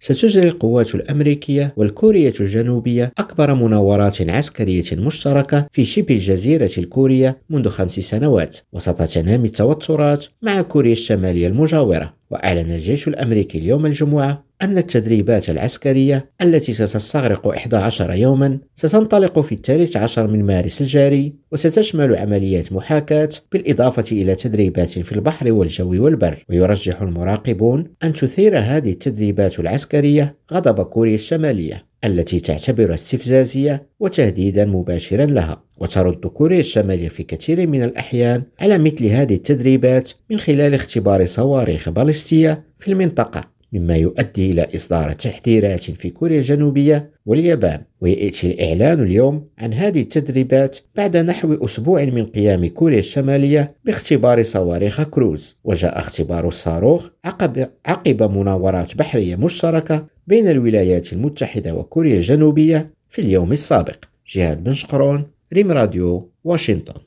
ستجري القوات الأمريكية والكورية الجنوبية أكبر مناورات عسكرية مشتركة في شبه الجزيرة الكورية منذ خمس سنوات وسط تنامي التوترات مع كوريا الشمالية المجاورة وأعلن الجيش الأمريكي اليوم الجمعة أن التدريبات العسكرية التي ستستغرق 11 يوما ستنطلق في الثالث عشر من مارس الجاري وستشمل عمليات محاكاة بالإضافة إلى تدريبات في البحر والجو والبر. ويرجح المراقبون أن تثير هذه التدريبات العسكرية غضب كوريا الشمالية التي تعتبرها استفزازية وتهديدا مباشرا لها. وترد كوريا الشمالية في كثير من الأحيان على مثل هذه التدريبات من خلال اختبار صواريخ باليستية في المنطقة. مما يؤدي إلى إصدار تحذيرات في كوريا الجنوبية واليابان ويأتي الإعلان اليوم عن هذه التدريبات بعد نحو أسبوع من قيام كوريا الشمالية باختبار صواريخ كروز. وجاء اختبار الصاروخ عقب, عقب مناورات بحرية مشتركة بين الولايات المتحدة وكوريا الجنوبية في اليوم السابق. جهاد بن شقرون ريم راديو واشنطن.